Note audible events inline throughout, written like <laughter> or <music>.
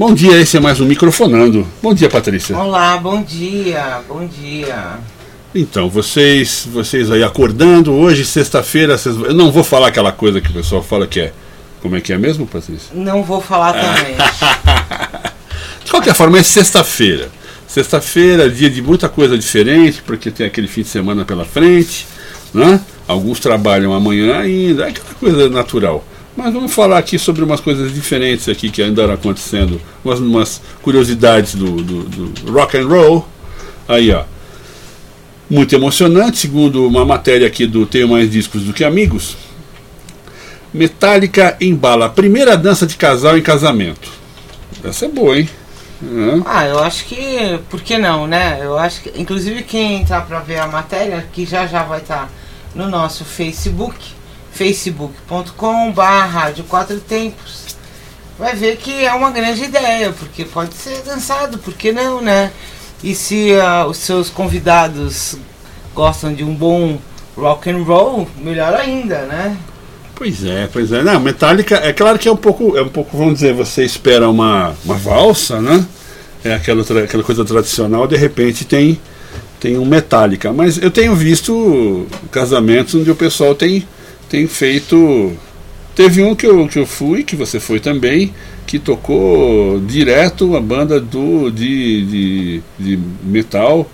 Bom dia, esse é mais um Microfonando. Bom dia, Patrícia. Olá, bom dia, bom dia. Então, vocês vocês aí acordando, hoje, sexta-feira, vocês... eu não vou falar aquela coisa que o pessoal fala que é. Como é que é mesmo, Patrícia? Não vou falar também. <laughs> de qualquer forma, é sexta-feira. Sexta-feira, dia de muita coisa diferente, porque tem aquele fim de semana pela frente, né? Alguns trabalham amanhã ainda, é aquela coisa natural. Mas vamos falar aqui sobre umas coisas diferentes aqui que andaram acontecendo, umas, umas curiosidades do, do, do, rock and roll. Aí, ó. Muito emocionante, segundo uma matéria aqui do Tenho Mais Discos do que Amigos. Metallica embala a primeira dança de casal em casamento. Essa é boa, hein? Ah, eu acho que. Por que não, né? Eu acho que. Inclusive, quem entrar pra ver a matéria, que já já vai estar. Tá no nosso Facebook, facebook.com Rádio Quatro Tempos. Vai ver que é uma grande ideia, porque pode ser dançado, por que não, né? E se uh, os seus convidados gostam de um bom rock and roll, melhor ainda, né? Pois é, pois é. Não, Metallica, é claro que é um pouco, é um pouco, vamos dizer, você espera uma, uma valsa, né? É aquela, aquela coisa tradicional, de repente tem tem um Metallica. Mas eu tenho visto casamentos onde o pessoal tem, tem feito. Teve um que eu, que eu fui, que você foi também, que tocou direto a banda do, de, de, de metal.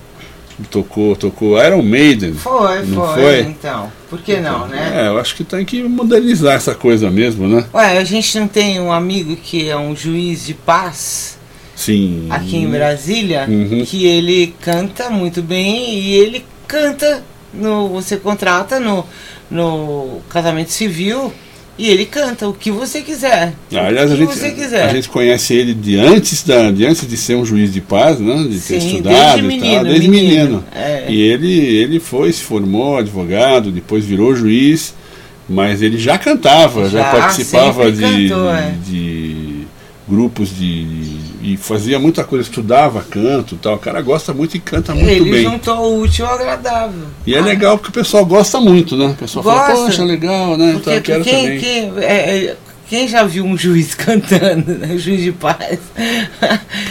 Tocou, tocou Iron Maiden. Foi, foi, foi, então. Por que então, não, né? É, eu acho que tem que modernizar essa coisa mesmo, né? Ué, a gente não tem um amigo que é um juiz de paz Sim. aqui em Brasília, uhum. que ele canta muito bem e ele canta no você contrata no no casamento civil e ele canta o que você quiser. Ah, aliás, a gente, a gente conhece ele de antes, da, de antes de ser um juiz de paz, né? de ter Sim, estudado desde menino, e tal, desde menino. menino. É. E ele, ele foi, se formou advogado, depois virou juiz, mas ele já cantava, já, já participava de, cantou, é. de grupos de e fazia muita coisa, estudava canto tal. O cara gosta muito e canta muito Ele bem. Ele juntou o útil ao agradável. E é legal porque o pessoal gosta muito, né? O pessoal gosta. fala, poxa, legal, né? Porque, então, quero quem, também. Quem, é, é, quem já viu um juiz <laughs> cantando, né? juiz de paz?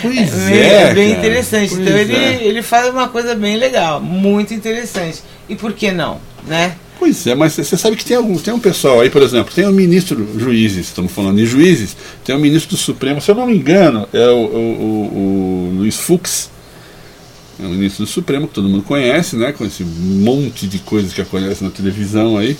Pois <laughs> é. É, é bem cara. interessante. Pois então ele, é. ele faz uma coisa bem legal, muito interessante. E por que não, né? Pois é, mas você sabe que tem algum, tem um pessoal aí, por exemplo, tem um ministro juízes, estamos falando de juízes, tem um ministro do Supremo, se eu não me engano, é o, o, o, o Luiz Fux, é o ministro do Supremo, que todo mundo conhece, né? Com esse monte de coisas que acontece na televisão aí.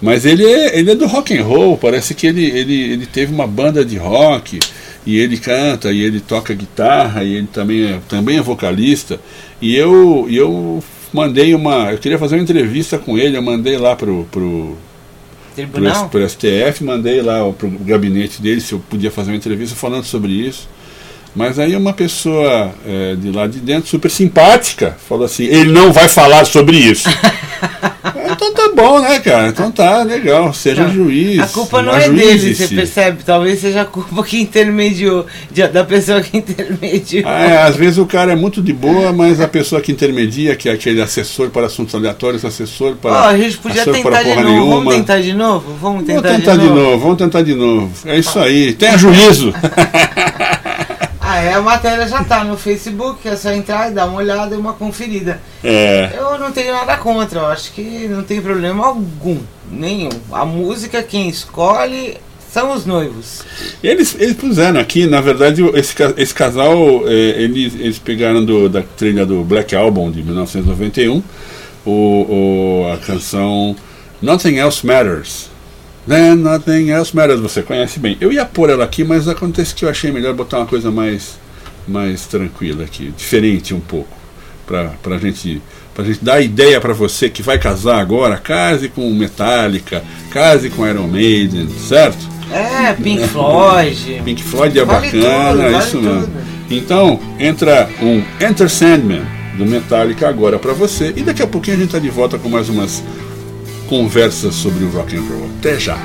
Mas ele é, ele é do rock and roll, parece que ele, ele, ele teve uma banda de rock, e ele canta, e ele toca guitarra, e ele também é, também é vocalista. E eu, eu mandei uma. Eu queria fazer uma entrevista com ele, eu mandei lá pro. pro Tribunal? Pro, pro STF, mandei lá pro gabinete dele se eu podia fazer uma entrevista falando sobre isso. Mas aí uma pessoa é, de lá de dentro, super simpática, falou assim: ele não vai falar sobre isso. <laughs> tá bom, né, cara? Então tá, legal. Seja não, juiz. A culpa não é dele, você percebe? Talvez seja a culpa que intermediou, de, da pessoa que intermediou. Ah, é, às vezes o cara é muito de boa, mas a pessoa que intermedia, que é aquele assessor para assuntos aleatórios, assessor para. Oh, a gente podia tentar de novo. Nenhuma. Vamos tentar de novo? Vamos tentar, vamos tentar de, novo. de novo. Vamos tentar de novo. É isso aí. Tenha juízo. <laughs> Ah, é, a matéria já está no Facebook, é só entrar e dar uma olhada e uma conferida. É. Eu não tenho nada contra, eu acho que não tem problema algum, nenhum. A música quem escolhe são os noivos. Eles, eles puseram aqui, na verdade, esse, esse casal, é, eles, eles pegaram do, da trilha do Black Album de 1991, o, o, a canção Nothing Else Matters. Then Nothing Else Matters, você conhece bem. Eu ia pôr ela aqui, mas acontece que eu achei melhor botar uma coisa mais, mais tranquila aqui, diferente um pouco, para a gente, pra gente dar ideia para você que vai casar agora, case com Metallica, case com Iron Maiden, certo? É, Pink Floyd. Pink Floyd é Vale bacana, tudo, vale isso mesmo. tudo. Então, entra um Enter Sandman do Metallica agora pra você. E daqui a pouquinho a gente tá de volta com mais umas conversas sobre o rock and roll. Até já.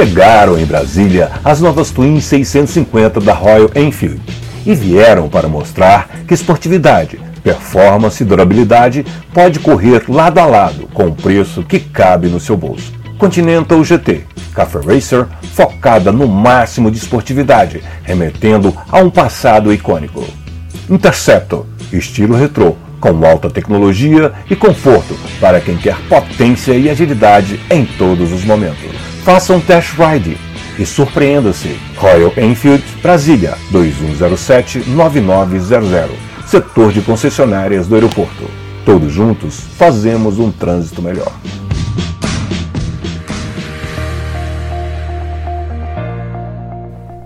Chegaram em Brasília as novas Twin 650 da Royal Enfield e vieram para mostrar que esportividade, performance e durabilidade pode correr lado a lado com o preço que cabe no seu bolso. Continental GT, Cafe Racer, focada no máximo de esportividade, remetendo a um passado icônico. Interceptor, estilo retrô, com alta tecnologia e conforto para quem quer potência e agilidade em todos os momentos. Faça um test ride e surpreenda-se. Royal Enfield, Brasília, 2107-9900. Setor de concessionárias do aeroporto. Todos juntos fazemos um trânsito melhor.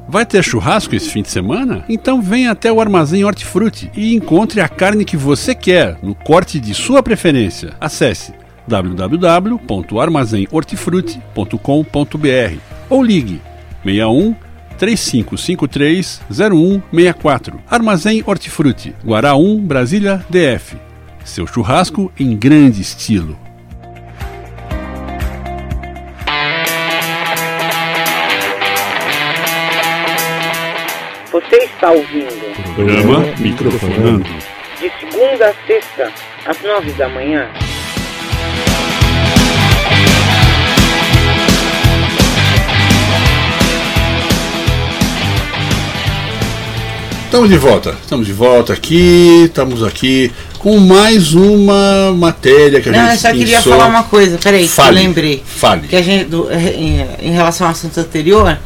Vai ter churrasco esse fim de semana? Então venha até o Armazém Hortifruti e encontre a carne que você quer no corte de sua preferência. Acesse www.armazenhortifruti.com.br ou ligue 61 3553 0164. Armazém Hortifruti, Guará 1, Brasília, DF. Seu churrasco em grande estilo. Você está ouvindo Programa Microfonando. de segunda a sexta, às nove da manhã. Estamos de volta, estamos de volta aqui, estamos aqui com mais uma matéria que a Não, gente eu só queria pensou. falar uma coisa, peraí, que eu Fale, lembrei. Fale. Que a gente, do- em, em relação ao assunto anterior,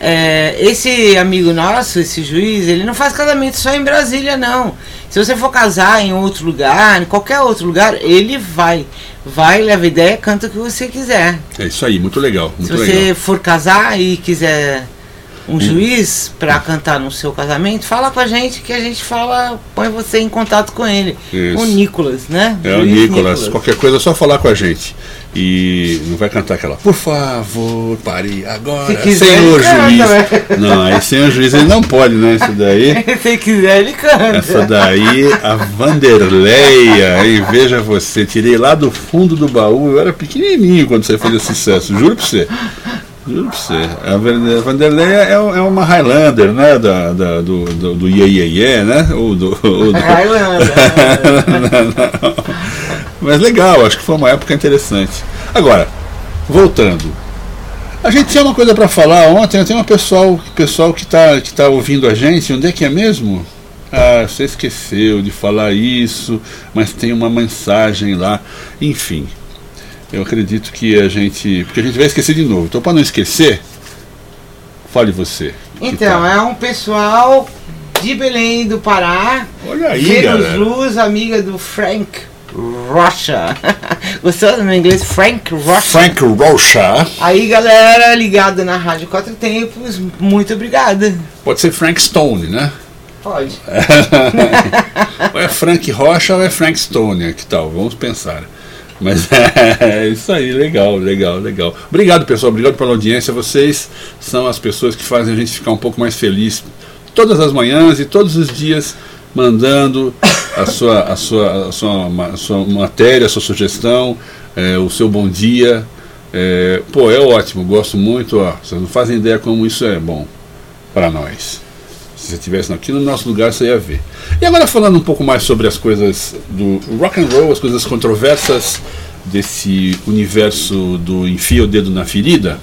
é, esse amigo nosso, esse juiz, ele não faz casamento só em Brasília, não. Se você for casar em outro lugar, em qualquer outro lugar, ele vai. Vai, leva ideia, canta o que você quiser. É isso aí, muito legal, Se muito você legal. for casar e quiser um juiz para cantar no seu casamento, fala com a gente que a gente fala, põe você em contato com ele. Isso. O Nicolas, né? É o Juiz Nicolas, qualquer coisa é só falar com a gente. E não vai cantar aquela, por favor, pare agora, Se quiser, senhor ele canta, juiz. né? Não, aí senhor juiz ele não pode, né? Isso daí. <laughs> Se quiser, ele canta. Essa daí, a Vanderleia, hein? Veja você, tirei lá do fundo do baú, eu era pequenininho quando você fazia sucesso, juro pra você. Juro pra você. A Van- Vanderleia é, é uma Highlander, né? Da, da- do, do, do Ye Ye Ye, né? Ou do, <laughs> ou do- Highlander. <laughs> Mas legal, acho que foi uma época interessante. Agora, voltando. A gente tinha uma coisa para falar ontem, tem um pessoal, pessoal que está que tá ouvindo a gente, onde é que é mesmo? Ah, você esqueceu de falar isso, mas tem uma mensagem lá. Enfim, eu acredito que a gente. Porque a gente vai esquecer de novo. Então, para não esquecer, fale você. Então, tá- é um pessoal de Belém do Pará. Olha aí. Luz, amiga do Frank Rocha. <laughs> Gostou do meu inglês? Frank Rocha. Frank Rocha. Aí, galera ligada na Rádio Quatro Tempos, muito obrigada. Pode ser Frank Stone, né? Pode. <laughs> ou é Frank Rocha ou é Frank Stone, que tal? Vamos pensar. Mas <laughs> é isso aí, legal, legal, legal. Obrigado, pessoal, obrigado pela audiência. Vocês são as pessoas que fazem a gente ficar um pouco mais feliz todas as manhãs e todos os dias mandando a sua, a sua, a sua, a sua matéria, a sua sugestão, é, o seu bom dia. É, pô, é ótimo, gosto muito. Ó, vocês não fazem ideia como isso é bom para nós. Se você estivesse aqui no nosso lugar, você ia ver. E agora falando um pouco mais sobre as coisas do rock and roll, as coisas controversas desse universo do enfia o dedo na ferida.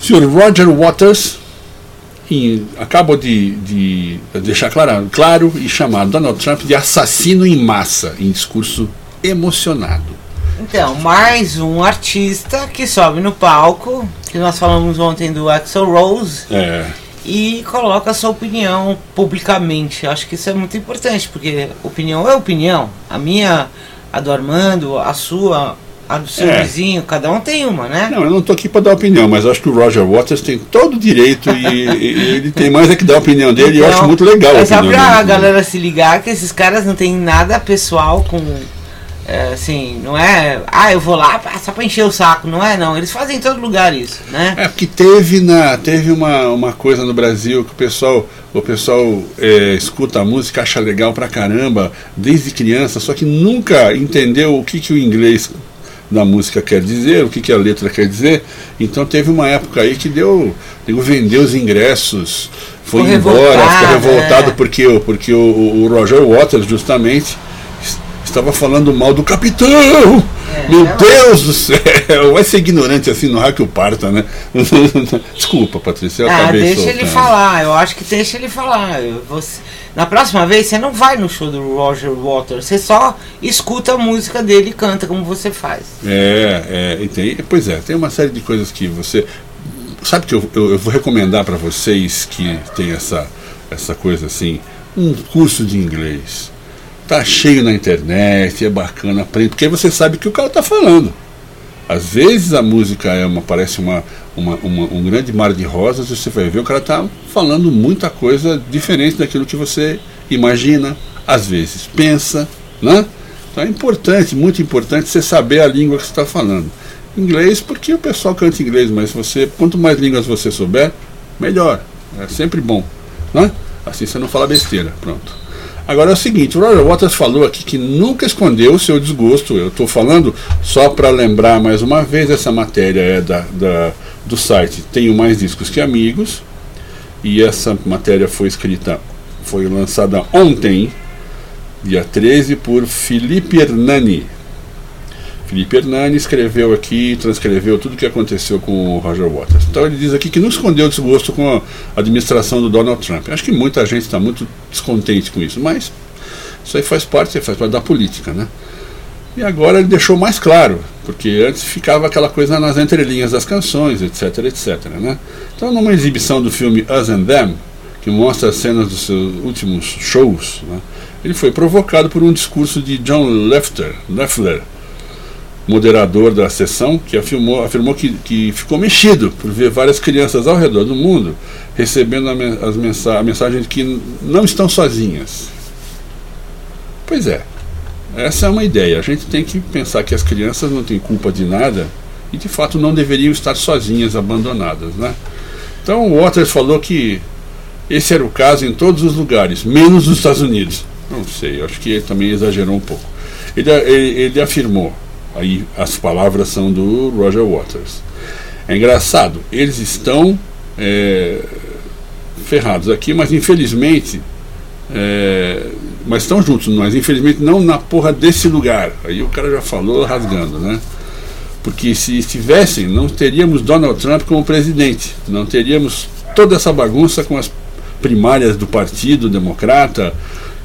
O senhor Roger Waters em- acaba de, de deixar claro, claro e chamar Donald Trump de assassino em massa em discurso emocionado. Então, mais um artista que sobe no palco, que nós falamos ontem do Axel Rose, É, e coloca a sua opinião publicamente. Acho que isso é muito importante, porque opinião é opinião. A minha, a do Armando, a sua, a do seu É. vizinho, cada um tem uma, né? Não, eu não estou aqui para dar opinião, mas acho que o Roger Waters tem todo o direito e, e ele tem mais é que dar a opinião dele e eu Então, acho muito legal a É só pra dele. galera se ligar que esses caras não tem nada pessoal com. É, assim, não é. Ah, eu vou lá só pra encher o saco. Não é, não. Eles fazem em todo lugar isso, né? É porque teve, na, teve uma, uma coisa no Brasil que o pessoal, o pessoal é, escuta a música, acha legal pra caramba, desde criança, só que nunca entendeu o que, que o inglês da música quer dizer, o que, que a letra quer dizer. Então teve uma época aí que deu, deu vendeu os ingressos, foi embora, ficou revoltado, é. porque, o- porque o, o Roger Waters justamente estava falando mal do capitão. É, Meu é, Deus do céu, vai ser ignorante assim no raio que o parta, né? <laughs> Desculpa, Patrícia, eu Ah, acabei deixa ele soltando. falar, eu acho que deixa ele falar. Você, na próxima vez você não vai no show do Roger Waters, você só escuta a música dele e canta como você faz. É, é, tem, pois é, tem uma série de coisas que você. Sabe que eu, eu, eu vou recomendar para vocês que tem essa, essa coisa assim, um curso de inglês. Tá cheio na internet, é bacana, aprende, porque aí você sabe o que o cara tá falando. Às vezes a música é uma, parece uma, uma, uma- um grande mar de rosas e você vai ver o cara tá falando muita coisa diferente daquilo que você imagina, às vezes pensa, né? Então é importante, muito importante você saber a língua que você está falando. Inglês, porque o pessoal canta inglês, mas você, quanto mais línguas você souber, melhor. É sempre bom, né? Assim você não fala besteira, pronto. Agora é o seguinte, o Roger Waters falou aqui que nunca escondeu o seu desgosto. Eu estou falando só para lembrar mais uma vez, essa matéria é da, da- do site Tenho Mais Discos Que Amigos. E essa matéria foi escrita, foi lançada ontem, dia 13, por Felipe Hernani. Felipe Hernani escreveu aqui, transcreveu tudo o que aconteceu com o Roger Waters. Então ele diz aqui que não escondeu desgosto com a administração do Donald Trump. Acho que muita gente está muito descontente com isso, mas isso aí faz parte, faz parte da política, né? E agora ele deixou mais claro, porque antes ficava aquela coisa nas entrelinhas das canções, etc, etc, né? Então numa exibição do filme Us and Them, que mostra as cenas dos seus últimos shows, né? ele foi provocado por um discurso de John Leffler, Leffler moderador da sessão, que afirmou, afirmou que, que ficou mexido por ver várias crianças ao redor do mundo recebendo a, as mensa a mensagem de que não estão sozinhas. Pois é, essa é uma ideia. A gente tem que pensar que as crianças não têm culpa de nada e de fato não deveriam estar sozinhas, abandonadas. Né? Então o Waters falou que esse era o caso em todos os lugares, menos nos Estados Unidos. Não sei, acho que ele também exagerou um pouco. Ele, ele, ele afirmou, aí as palavras são do Roger Waters. É engraçado, eles estão é, ferrados aqui, mas infelizmente. é, mas estão juntos, mas infelizmente não na porra desse lugar. Aí o cara já falou rasgando, né? Porque se estivessem, não teríamos Donald Trump como presidente, não teríamos toda essa bagunça com as primárias do Partido Democrata,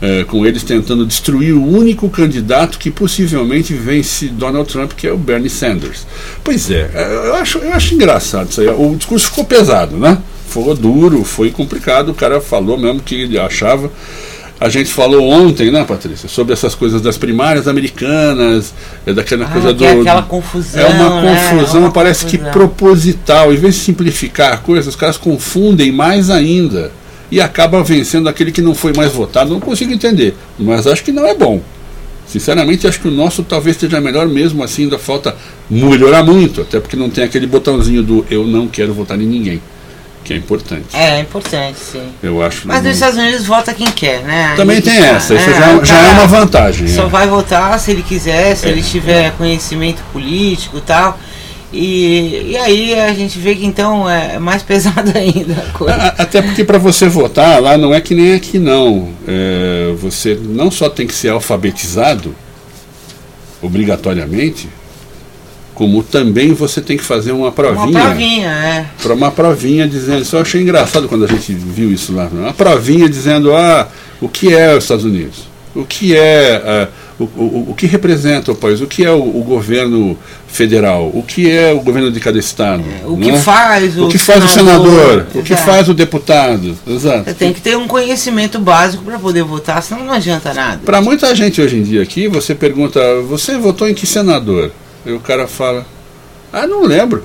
eh, com eles tentando destruir o único candidato que possivelmente vence Donald Trump, que é o Bernie Sanders. Pois é, eh, eu acho, eu acho engraçado isso aí. O discurso ficou pesado, né? Foi duro, foi complicado. O cara falou mesmo que ele achava. A gente falou ontem, né, Patrícia, sobre essas coisas das primárias americanas, é daquela Ah, coisa que do. é aquela confusão. É uma né? confusão, É uma parece que confusão. proposital. Em vez de simplificar a coisa, os caras confundem mais ainda. E acaba vencendo aquele que não foi mais votado. Não consigo entender, mas acho que não é bom. Sinceramente, acho que o nosso talvez esteja melhor mesmo assim, ainda falta melhorar muito, até porque não tem aquele botãozinho do eu não quero votar em ninguém, que é importante. É, é importante, sim. Eu acho. Mas nos Estados Unidos vota quem quer, né? Também Aí tem tá, essa, isso né? já, O já é cara uma vantagem. Só é. vai votar se ele quiser, se É. ele tiver conhecimento político e tal. E, e aí a gente vê que então é mais <laughs> pesado ainda a coisa. Até porque para você votar lá não é que nem aqui não. É, você não só tem que ser alfabetizado, obrigatoriamente, como também você tem que fazer uma Uma provinha. provinha, é. Para uma provinha dizendo. Isso eu achei engraçado quando a gente viu isso lá. Uma provinha dizendo ah, o que é os Estados Unidos, o que é. ah, o, o, o que representa o país, o que é o, o governo federal, o que é o governo de cada estado. O que né? faz o, o que faz o senador, o que Exato. faz o deputado. Exato. Você tem que ter um conhecimento básico para poder votar, senão não adianta nada. Para muita gente hoje em dia aqui, você pergunta, você votou em que senador? E o cara fala, ah, não lembro.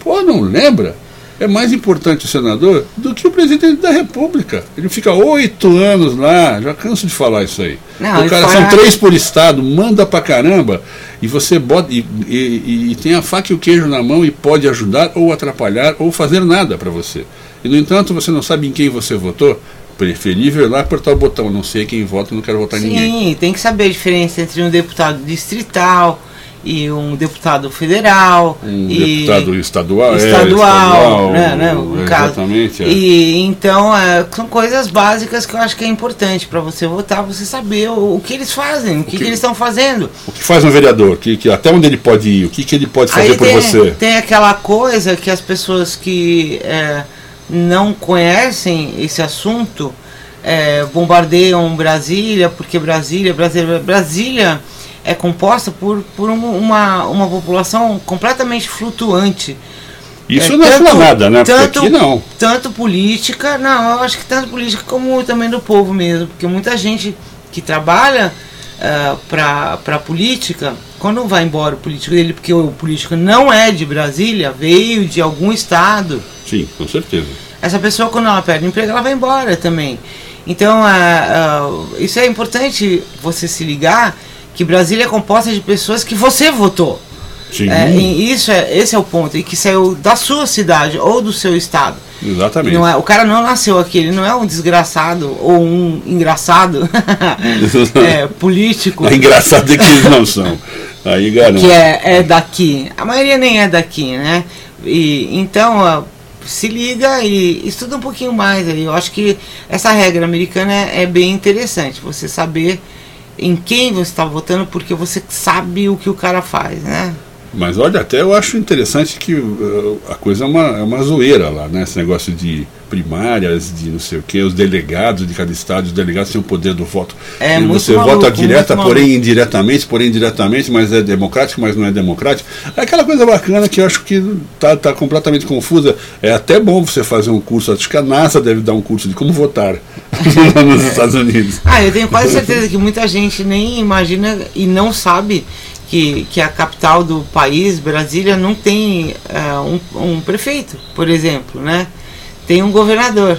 Pô, não lembra? É mais importante o senador do que o presidente da república. Ele fica oito anos lá, já canso de falar isso aí. Não, o cara são três por estado, manda pra caramba, e você bota e, e- e tem a faca e o queijo na mão e pode ajudar ou atrapalhar ou fazer nada para você. E no entanto, você não sabe em quem você votou. Preferível ir lá apertar o botão. Não sei quem vota, não quero votar em ninguém. Sim, tem que saber a diferença entre um deputado distrital e um deputado federal Um e deputado estadual, é, estadual, né, né, no é, caso. Exatamente. é. E então é, são coisas básicas que eu acho que é importante para você votar, você saber o, o que eles fazem, o que, que- que eles estão fazendo. O que faz um vereador? Que, que, até onde ele pode ir? O que, que ele pode fazer por tem, você? tem aquela coisa que as pessoas que é, não conhecem esse assunto é, bombardeiam Brasília, porque Brasília, Brasília, Brasília é composta por, por um- uma, uma população completamente flutuante. Isso É, não é tanto- nada, né? Tanto- aqui não. Tanto política, não, eu acho que tanto política como também do povo mesmo, porque muita gente que trabalha para a política, quando vai embora o político dele, porque o político não é de Brasília, veio de algum estado, Sim, com certeza. essa pessoa quando ela perde emprego, ela vai embora também. Então, ah, ah, isso é importante você se ligar que Brasília é composta de pessoas que você votou. Sim, É, isso é, esse é o ponto, e que saiu da sua cidade ou do seu estado. exatamente. Não é, o cara não nasceu aqui, ele não é um desgraçado ou um engraçado <laughs> é, político É engraçado é que eles não são. Aí garanto. que é, é daqui. A maioria nem é daqui, né? E, então, ó, se liga e estuda um pouquinho mais aí. Eu acho que essa regra americana é, é bem interessante. Você saber em quem você está votando, porque você sabe o que o cara faz, né? Mas olha, até eu acho interessante que uh, a coisa é uma, é uma zoeira lá, né? Esse negócio de primárias, de não sei o que, os delegados de cada estado, os delegados têm o poder do voto. É E você maluco, vota direta, porém indiretamente, porém indiretamente, mas é democrático, mas não é democrático. É aquela coisa bacana que eu acho que tá, tá completamente confusa. É até bom você fazer um curso, acho que a NASA deve dar um curso de como votar <laughs> nos Estados Unidos. Ah, eu tenho quase certeza que muita gente nem imagina e não sabe que, que a capital do país, Brasília, não tem é, um, um prefeito, por exemplo, né? Tem um governador.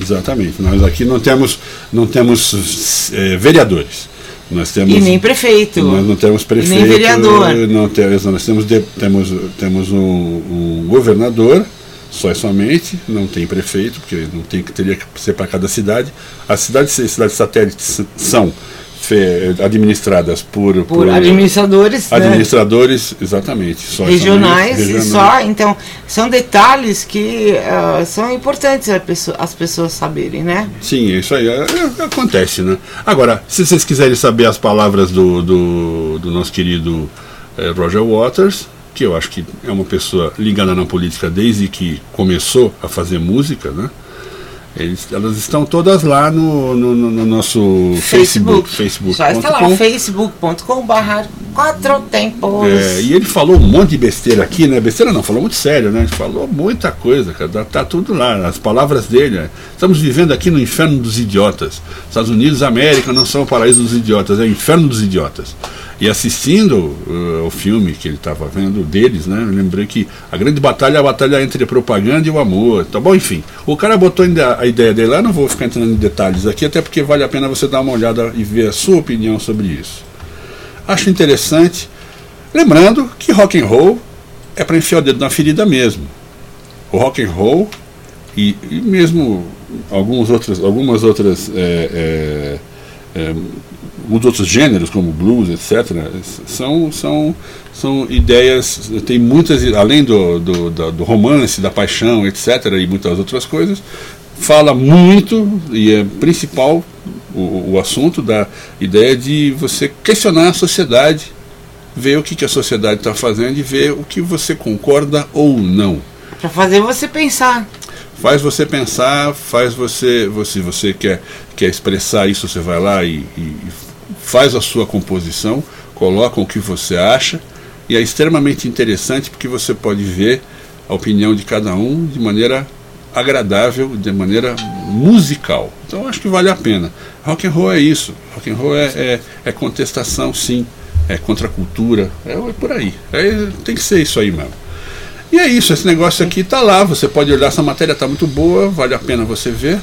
Exatamente. Nós aqui não temos, não temos eh, vereadores. Nós temos E nem prefeito. Nós não temos prefeito, nem vereador. Não temos, nós temos, de- temos, temos um, um governador, só e somente, não tem prefeito, porque não tem que teria que ser para cada cidade. As cidades, cidades satélites são administradas por, Por administradores né, administradores, exatamente, só regionais e só. Então, são detalhes que ah, são importantes pessoa- as pessoas saberem, né? Sim, isso aí é- é- acontece, né? Agora, se vocês quiserem saber as palavras do, do, do nosso querido eh, Roger Waters, que eu acho que é uma pessoa ligada na política desde que começou a fazer música, né? Eles, elas estão todas lá no, no, no- no nosso Facebook, Facebook. Só está lá, facebook.com barra quatro tempos. É, e ele falou um monte de besteira aqui, né? Besteira não, falou muito sério, né? Ele falou muita coisa, cara. Tá, tá tudo lá, as palavras dele. né? Estamos vivendo aqui no inferno dos idiotas. Estados Unidos América não são o paraíso dos idiotas, é o inferno dos idiotas. E assistindo uh, o filme que ele estava vendo deles, né? Eu lembrei que a grande batalha é a batalha entre a propaganda e o amor. Tá bom, enfim. O cara botou a ideia dele lá, não vou ficar entrando em detalhes aqui, até porque vale a pena você dar uma olhada e ver a sua opinião sobre isso. Acho interessante. Lembrando que rock and roll é para enfiar o dedo na ferida mesmo. O rock and roll e, e mesmo alguns outros, algumas outras é, é, é, os outros gêneros como blues, etc. São, são, são ideias, tem muitas, além do, do, do romance, da paixão, etc. e muitas outras coisas, fala muito e é principal o, o assunto da ideia de você questionar a sociedade, ver o que, que a sociedade está fazendo e ver o que você concorda ou não. Pra fazer você pensar. Faz você pensar, faz você, você, você quer, quer expressar isso, você vai lá e- e faz a sua composição, coloca o que você acha, e é extremamente interessante porque você pode ver a opinião de cada um de maneira agradável, de maneira musical. Então acho que vale a pena. Rock and roll é isso. Rock and roll é, é, é contestação, sim. É contra a cultura. É, é por aí. É, tem que ser isso aí mesmo. E é isso, esse negócio aqui tá lá, você pode olhar, essa matéria tá muito boa, vale a pena você ver,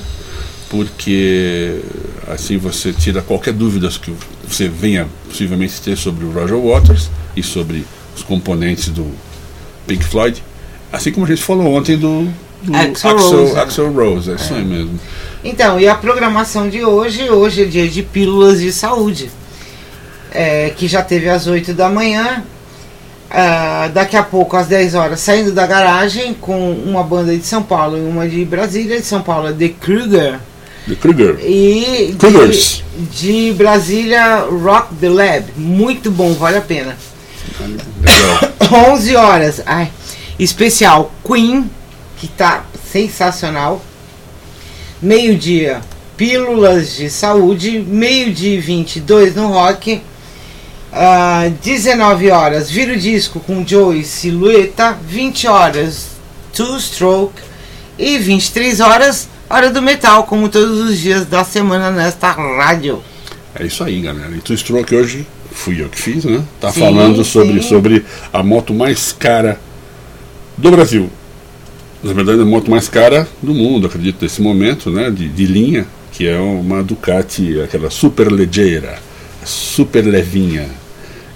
porque assim você tira qualquer dúvida que você venha possivelmente ter sobre o Roger Waters e sobre os componentes do Pink Floyd, assim como a gente falou ontem do, do Axl Axl, Rose, né? Axl Rose, é isso aí mesmo. Então, e a programação de hoje, hoje é dia de pílulas de saúde. É, que já teve às 8 da manhã Ah, daqui a pouco, às 10 horas, saindo da garagem com uma banda de São Paulo e uma de Brasília. De São Paulo, The Kruger. The Kruger. E Krugers. de, de Brasília, Rock the Lab. Muito bom, vale a pena. Legal. <coughs> 11 horas. Ai, especial Queen, que tá sensacional. Meio-dia, Pílulas de Saúde. Meio-dia e 22 no rock. Ah, 19 horas, Vira o Disco com Joey Silhueta. 20 horas, Two Stroke. E 23 horas, Hora do Metal, como todos os dias da semana nesta rádio. É isso aí, galera. E tu Stroke hoje fui eu que fiz, né? Tá Sim, falando sobre, sim. sobre a moto mais cara do Brasil. Na verdade, a moto mais cara do mundo, acredito, nesse momento, né? De, de linha, que é uma Ducati, aquela super leggera, super levinha,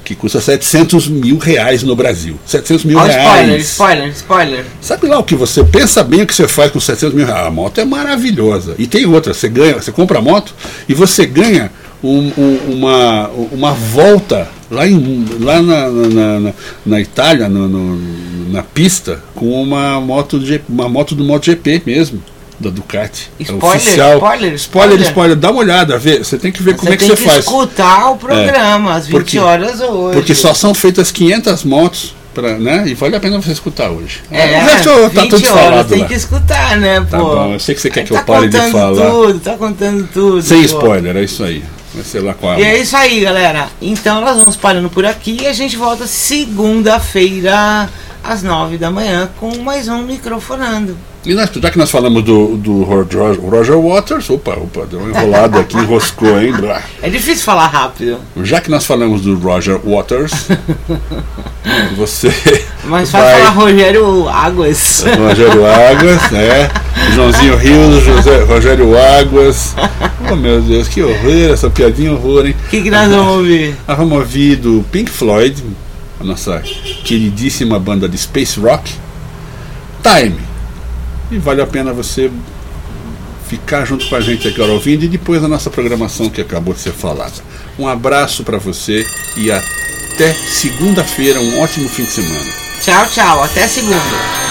que custa 700 mil reais no Brasil. 700 mil spoiler, reais. spoiler, spoiler. Sabe lá o que você pensa bem o que você faz com 700 mil reais? A moto é maravilhosa. E tem outra, você ganha, você compra a moto e você ganha um- um- uma, uma volta lá, em, lá na, na, na- na Itália, no- no- na pista, com uma moto, de, uma moto do MotoGP mesmo. Da Ducati. É Spoiler, oficial. spoiler, spoiler, spoiler. Dá uma olhada, vê. Você tem que ver como você é que tem você que faz. escutar o programa às 20 Porque- horas hoje. Porque só são feitas 500 motos, pra, né? E vale a pena você escutar hoje. É, o resto tá 20 tudo falado tem lá. que escutar, né, Tá pô? bom, eu sei que você quer que eu tá pare de contando falar. tudo, tá contando tudo. Sem pô. spoiler, é isso aí. Vai ser lá com a. E é isso aí, galera. Então nós vamos parando por aqui e a gente volta segunda-feira às 9 da manhã com mais um microfonando. E nós, já que nós falamos do, do Roger, Roger Waters, opa, opa, deu uma enrolada aqui, enroscou, hein? É difícil falar rápido, Já que nós falamos do Roger Waters, <laughs> você. mas vai vai- falar Rogério Águas. Rogério Águas, né? Joãozinho Rios, José, Rogério Águas. Oh meu Deus, que horror, essa piadinha horror, hein? O que, que nós vamos ouvir? Nós vamos ouvir do Pink Floyd, a nossa queridíssima banda de Space Rock, Time. E vale a pena você ficar junto com a gente agora ouvindo e depois a nossa programação que acabou de ser falada. Um abraço para você e até segunda-feira, um ótimo fim de semana. Tchau, tchau. Até segunda.